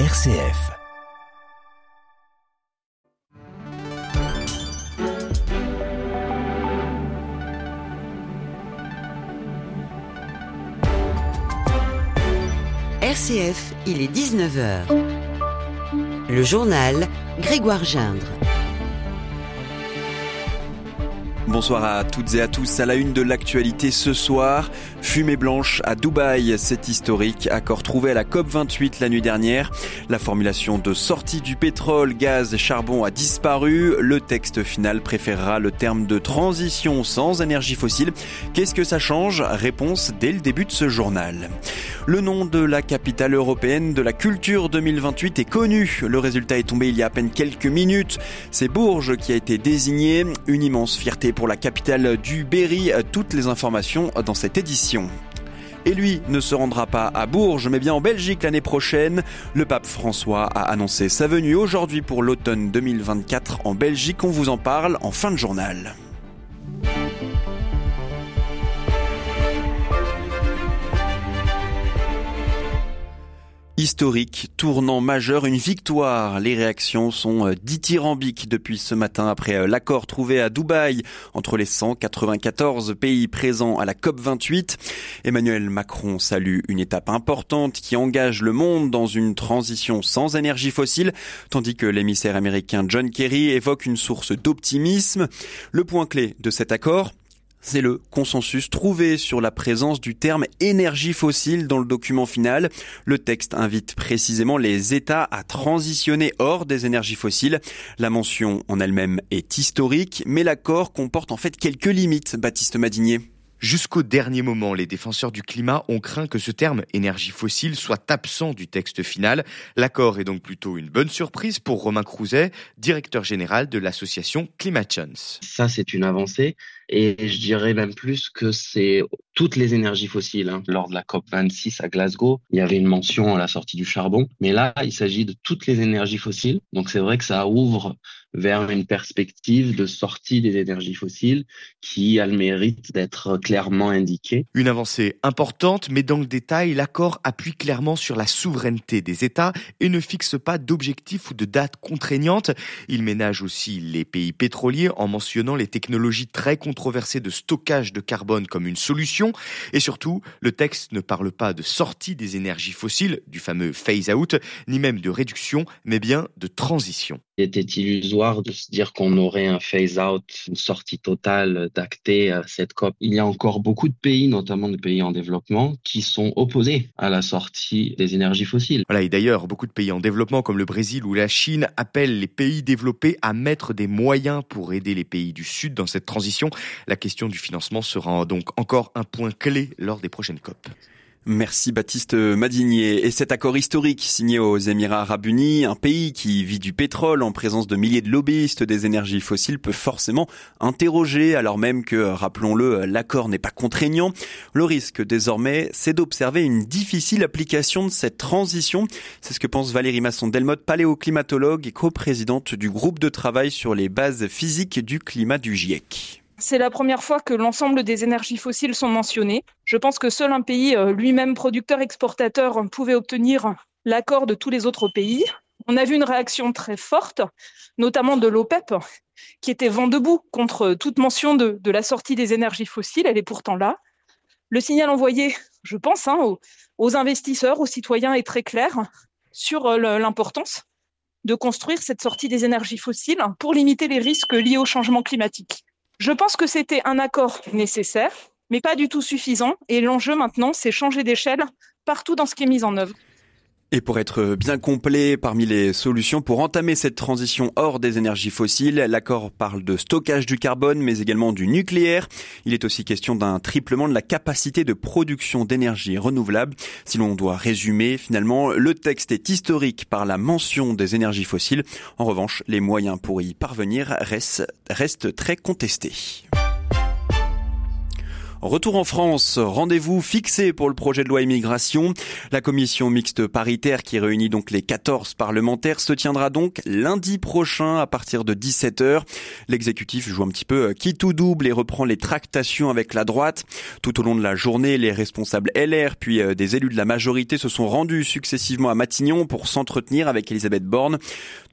RCF. RCF, il est 19h. Le journal Grégoire Gindre. Bonsoir à toutes et à tous. À la une de l'actualité ce soir, fumée blanche à Dubaï. C'est historique. Accord trouvé à la COP28 la nuit dernière. La formulation de sortie du pétrole, gaz, charbon a disparu. Le texte final préférera le terme de transition sans énergie fossile. Qu'est-ce que ça change? Réponse dès le début de ce journal. Le nom de la capitale européenne de la culture 2028 est connu. Le résultat est tombé il y a à peine quelques minutes. C'est Bourges qui a été désigné. Une immense fierté pour la capitale du Berry. Toutes les informations dans cette édition. Et lui ne se rendra pas à Bourges, mais bien en Belgique l'année prochaine. Le pape François a annoncé sa venue aujourd'hui pour l'automne 2024 en Belgique. On vous en parle en fin de journal. Historique, tournant majeur, une victoire. Les réactions sont euh, dithyrambiques depuis ce matin après euh, l'accord trouvé à Dubaï entre les 194 pays présents à la COP28. Emmanuel Macron salue une étape importante qui engage le monde dans une transition sans énergie fossile, tandis que l'émissaire américain John Kerry évoque une source d'optimisme. Le point clé de cet accord, c'est le consensus trouvé sur la présence du terme énergie fossile dans le document final. Le texte invite précisément les États à transitionner hors des énergies fossiles. La mention en elle-même est historique, mais l'accord comporte en fait quelques limites, Baptiste Madinier. Jusqu'au dernier moment, les défenseurs du climat ont craint que ce terme énergie fossile soit absent du texte final. L'accord est donc plutôt une bonne surprise pour Romain Crouzet, directeur général de l'association Climate Chance. Ça, c'est une avancée. Et je dirais même plus que c'est toutes les énergies fossiles. Hein. Lors de la COP 26 à Glasgow, il y avait une mention à la sortie du charbon. Mais là, il s'agit de toutes les énergies fossiles. Donc c'est vrai que ça ouvre vers une perspective de sortie des énergies fossiles qui a le mérite d'être clairement indiquée. Une avancée importante, mais dans le détail, l'accord appuie clairement sur la souveraineté des États et ne fixe pas d'objectifs ou de dates contraignantes. Il ménage aussi les pays pétroliers en mentionnant les technologies très controversées de stockage de carbone comme une solution. Et surtout, le texte ne parle pas de sortie des énergies fossiles, du fameux phase-out, ni même de réduction, mais bien de transition. Il était illusoire de se dire qu'on aurait un phase-out, une sortie totale d'acter à cette COP. Il y a encore beaucoup de pays, notamment des pays en développement, qui sont opposés à la sortie des énergies fossiles. Voilà, et d'ailleurs, beaucoup de pays en développement, comme le Brésil ou la Chine, appellent les pays développés à mettre des moyens pour aider les pays du Sud dans cette transition. La question du financement sera donc encore un point clé lors des prochaines COP. Merci Baptiste Madinier. Et cet accord historique signé aux Émirats arabes unis, un pays qui vit du pétrole en présence de milliers de lobbyistes des énergies fossiles, peut forcément interroger, alors même que, rappelons-le, l'accord n'est pas contraignant. Le risque désormais, c'est d'observer une difficile application de cette transition. C'est ce que pense Valérie Masson-Delmotte, paléoclimatologue et coprésidente du groupe de travail sur les bases physiques du climat du GIEC. C'est la première fois que l'ensemble des énergies fossiles sont mentionnées. Je pense que seul un pays euh, lui-même producteur-exportateur pouvait obtenir l'accord de tous les autres pays. On a vu une réaction très forte, notamment de l'OPEP, qui était vent debout contre toute mention de, la sortie des énergies fossiles. Elle est pourtant là. Le signal envoyé, je pense, hein, aux, aux, investisseurs, aux citoyens est très clair sur euh, l'importance de construire cette sortie des énergies fossiles pour limiter les risques liés au changement climatique. Je pense que c'était un accord nécessaire, mais pas du tout suffisant. Et l'enjeu maintenant, c'est changer d'échelle partout dans ce qui est mis en œuvre. Et pour être bien complet, parmi les solutions pour entamer cette transition hors des énergies fossiles, l'accord parle de stockage du carbone, mais également du nucléaire. Il est aussi question d'un triplement de la capacité de production d'énergie renouvelable. Si l'on doit résumer, finalement, le texte est historique par la mention des énergies fossiles. En revanche, les moyens pour y parvenir restent, restent très contestés. Retour en France, rendez-vous fixé pour le projet de loi immigration. La commission mixte paritaire qui réunit donc les 14 parlementaires se tiendra donc lundi prochain à partir de 17h. L'exécutif joue un petit peu qui tout double et reprend les tractations avec la droite. Tout au long de la journée, les responsables LR puis euh, des élus de la majorité se sont rendus successivement à Matignon pour s'entretenir avec Elisabeth Borne.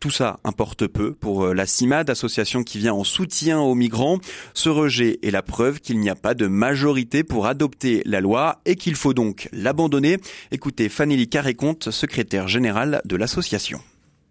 Tout ça importe peu pour euh, la CIMAD, association qui vient en soutien aux migrants. Ce rejet est la preuve qu'il n'y a pas de majorité pour adopter la loi et qu'il faut donc l'abandonner. Écoutez Fanny Carré-Comte, secrétaire générale de l'association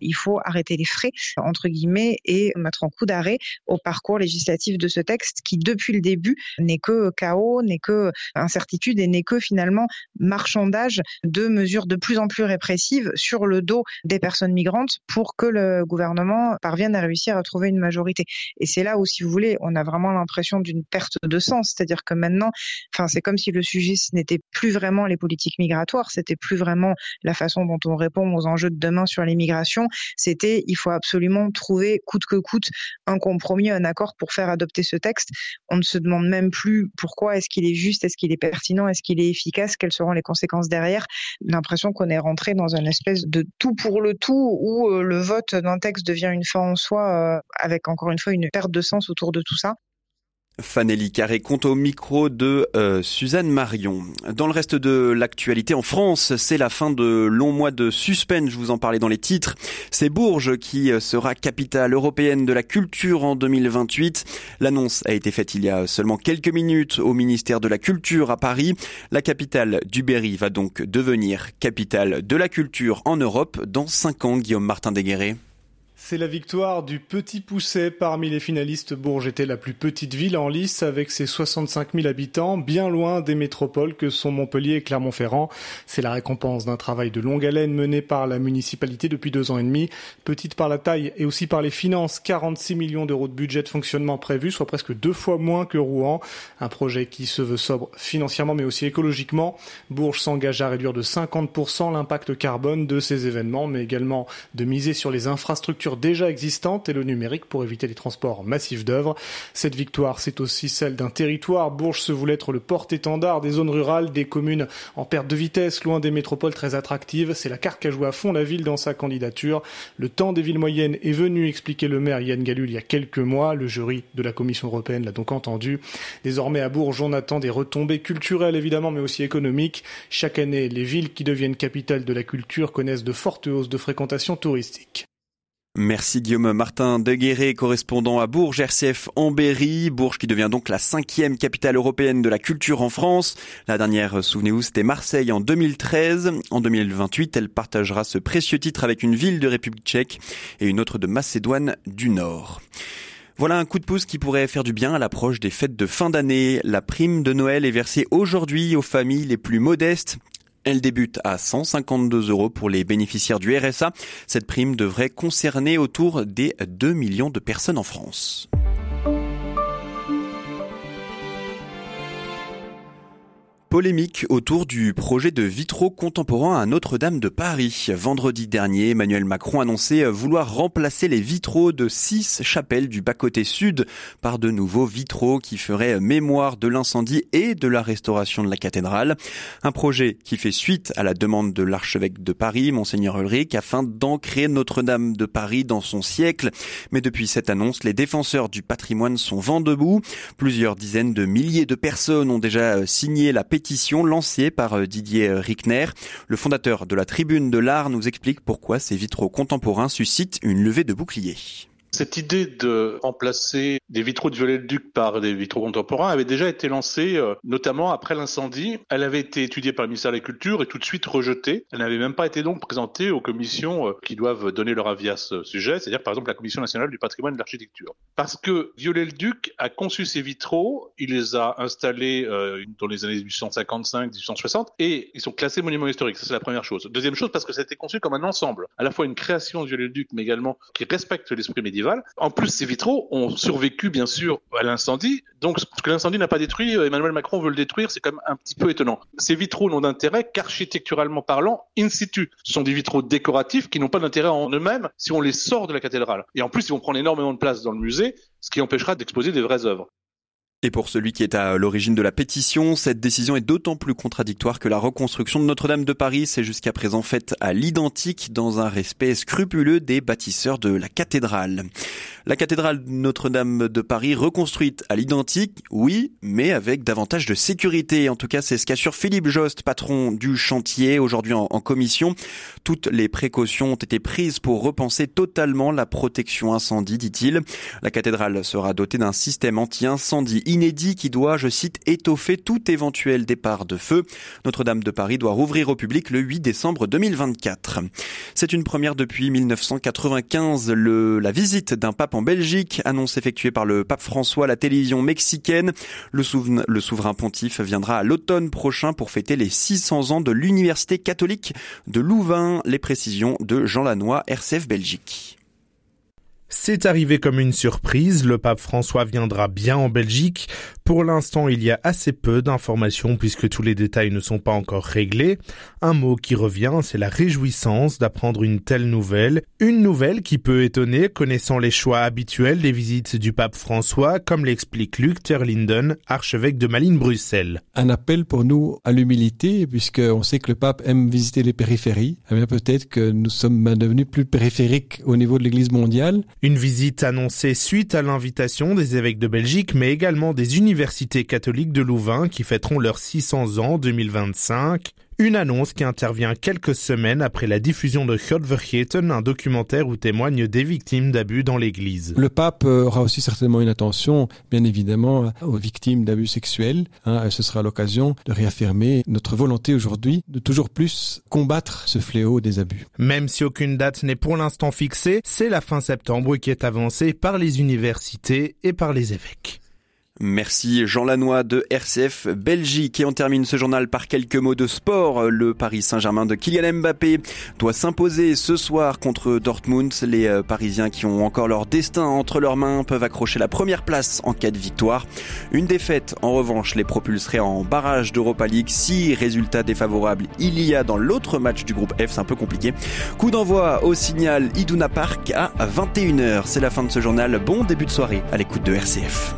il faut arrêter les frais, entre guillemets, et mettre en coup d'arrêt au parcours législatif de ce texte qui, depuis le début, n'est que chaos, n'est que incertitude et n'est que finalement marchandage de mesures de plus en plus répressives sur le dos des personnes migrantes pour que le gouvernement parvienne à réussir à trouver une majorité. Et c'est là où, si vous voulez, on a vraiment l'impression d'une perte de sens. C'est-à-dire que maintenant, enfin, c'est comme si le sujet ce n'était plus vraiment les politiques migratoires, c'était plus vraiment la façon dont on répond aux enjeux de demain sur l'immigration, c'était il faut absolument trouver coûte que coûte un compromis, un accord pour faire adopter ce texte. On ne se demande même plus pourquoi, est-ce qu'il est juste, est-ce qu'il est pertinent, est-ce qu'il est efficace, quelles seront les conséquences derrière. L'impression qu'on est rentré dans une espèce de tout pour le tout où euh, le vote d'un texte devient une fin en soi euh, avec encore une fois une perte de sens autour de tout ça. Fanelli Carré compte au micro de euh, Suzanne Marion. Dans le reste de l'actualité en France, c'est la fin de longs mois de suspense, je vous en parlais dans les titres. C'est Bourges qui euh, sera capitale européenne de la culture en 2028. L'annonce a été faite il y a seulement quelques minutes au ministère de la Culture à Paris. La capitale du Berry va donc devenir capitale de la culture en Europe dans cinq ans, Guillaume Martin Deguerret. C'est la victoire du Petit Pousset. Parmi les finalistes, Bourges était la plus petite ville en lice avec ses 65 000 habitants, bien loin des métropoles que sont Montpellier et Clermont-Ferrand. C'est la récompense d'un travail de longue haleine mené par la municipalité depuis deux ans et demi. Petite par la taille et aussi par les finances, 46 millions d'euros de budget de fonctionnement prévu, soit presque deux fois moins que Rouen. Un projet qui se veut sobre financièrement mais aussi écologiquement. Bourges s'engage à réduire de 50% l'impact carbone de ces événements, mais également de miser sur les infrastructures déjà existantes et le numérique pour éviter les transports massifs d'œuvres. Cette victoire, c'est aussi celle d'un territoire. Bourges se voulait être le porte-étendard des zones rurales, des communes en perte de vitesse, loin des métropoles très attractives. C'est la carte qu'a joué à fond la ville dans sa candidature. Le temps des villes moyennes est venu expliquer le maire Yann Galul il y a quelques mois. Le jury de la Commission européenne l'a donc entendu. Désormais à Bourges, on attend des retombées culturelles évidemment, mais aussi économiques. Chaque année, les villes qui deviennent capitales de la culture connaissent de fortes hausses de fréquentation touristique. Merci Guillaume Martin Deguerré, correspondant à Bourges RCF en Berry. Bourges qui devient donc la cinquième capitale européenne de la culture en France. La dernière, souvenez-vous, c'était Marseille en 2013. En 2028, elle partagera ce précieux titre avec une ville de République tchèque et une autre de Macédoine du Nord. Voilà un coup de pouce qui pourrait faire du bien à l'approche des fêtes de fin d'année. La prime de Noël est versée aujourd'hui aux familles les plus modestes. Elle débute à 152 euros pour les bénéficiaires du RSA. Cette prime devrait concerner autour des 2 millions de personnes en France. Polémique autour du projet de vitraux contemporains à Notre-Dame de Paris. Vendredi dernier, Emmanuel Macron annonçait vouloir remplacer les vitraux de six chapelles du bas-côté sud par de nouveaux vitraux qui feraient mémoire de l'incendie et de la restauration de la cathédrale. Un projet qui fait suite à la demande de l'archevêque de Paris, Monseigneur Ulrich, afin d'ancrer Notre-Dame de Paris dans son siècle. Mais depuis cette annonce, les défenseurs du patrimoine sont vent debout. Plusieurs dizaines de milliers de personnes ont déjà signé la pétition lancée par euh, Didier euh, Rickner. Le fondateur de la Tribune de l'Art nous explique pourquoi ces vitraux contemporains suscitent une levée de boucliers. Cette idée de remplacer des vitraux de Viollet-le-Duc par des vitraux contemporains avait déjà été lancée, euh, notamment après l'incendie. Elle avait été étudiée par le ministère de la Culture et tout de suite rejetée. Elle n'avait même pas été donc présentée aux commissions euh, qui doivent donner leur avis à ce sujet, c'est-à-dire par exemple la Commission nationale du patrimoine de l'architecture. Parce que Viollet-le-Duc a conçu ces vitraux, il les a installés euh, dans les années 1855-1860 et ils sont classés monuments historiques. Ça, c'est la première chose. Deuxième chose, parce que ça a été conçu comme un ensemble, à la fois une création de Viollet-le-Duc, mais également qui respecte l'esprit médiéval en plus, ces vitraux ont survécu, bien sûr, à l'incendie. Donc, ce que l'incendie n'a pas détruit, euh, Emmanuel Macron veut le détruire, c'est quand même un petit peu étonnant. Ces vitraux n'ont d'intérêt qu'architecturalement parlant, in situ. Ce sont des vitraux décoratifs qui n'ont pas d'intérêt en eux-mêmes si on les sort de la cathédrale. Et en plus, ils vont prendre énormément de place dans le musée, ce qui empêchera d'exposer des vraies œuvres. Et pour celui qui est à l'origine de la pétition, cette décision est d'autant plus contradictoire que la reconstruction de Notre-Dame de Paris s'est jusqu'à présent faite à l'identique dans un respect scrupuleux des bâtisseurs de la cathédrale. La cathédrale Notre-Dame de Paris reconstruite à l'identique, oui, mais avec davantage de sécurité. En tout cas, c'est ce qu'assure Philippe Jost, patron du chantier, aujourd'hui en, en commission. Toutes les précautions ont été prises pour repenser totalement la protection incendie, dit-il. La cathédrale sera dotée d'un système anti-incendie inédit qui doit, je cite, étoffer tout éventuel départ de feu. Notre-Dame de Paris doit rouvrir au public le 8 décembre 2024. C'est une première depuis 1995. Le, la visite d'un pape en Belgique, annonce effectuée par le pape François à la télévision mexicaine. Le, le souverain pontife viendra à l'automne prochain pour fêter les 600 ans de l'Université catholique de Louvain. Les précisions de Jean Lannoy, RCF Belgique. C'est arrivé comme une surprise, le pape François viendra bien en Belgique. Pour l'instant, il y a assez peu d'informations puisque tous les détails ne sont pas encore réglés. Un mot qui revient, c'est la réjouissance d'apprendre une telle nouvelle. Une nouvelle qui peut étonner connaissant les choix habituels des visites du pape François, comme l'explique Luc Terlinden, archevêque de Malines-Bruxelles. Un appel pour nous à l'humilité puisqu'on sait que le pape aime visiter les périphéries. Eh bien peut-être que nous sommes devenus plus périphériques au niveau de l'église mondiale. Une visite annoncée suite à l'invitation des évêques de Belgique, mais également des universités catholiques de Louvain qui fêteront leurs 600 ans 2025. Une annonce qui intervient quelques semaines après la diffusion de God Vergeten, un documentaire où témoignent des victimes d'abus dans l'église. Le pape aura aussi certainement une attention, bien évidemment, aux victimes d'abus sexuels. Hein, ce sera l'occasion de réaffirmer notre volonté aujourd'hui de toujours plus combattre ce fléau des abus. Même si aucune date n'est pour l'instant fixée, c'est la fin septembre qui est avancée par les universités et par les évêques. Merci Jean Lannoy de RCF Belgique. Et on termine ce journal par quelques mots de sport. Le Paris Saint-Germain de Kylian Mbappé doit s'imposer ce soir contre Dortmund. Les euh, Parisiens qui ont encore leur destin entre leurs mains peuvent accrocher la première place en cas de victoire. Une défaite, en revanche, les propulserait en barrage d'Europa League. Si résultat défavorable il y a dans l'autre match du groupe F, c'est un peu compliqué. Coup d'envoi au signal Iduna Park à 21h. C'est la fin de ce journal. Bon début de soirée à l'écoute de RCF.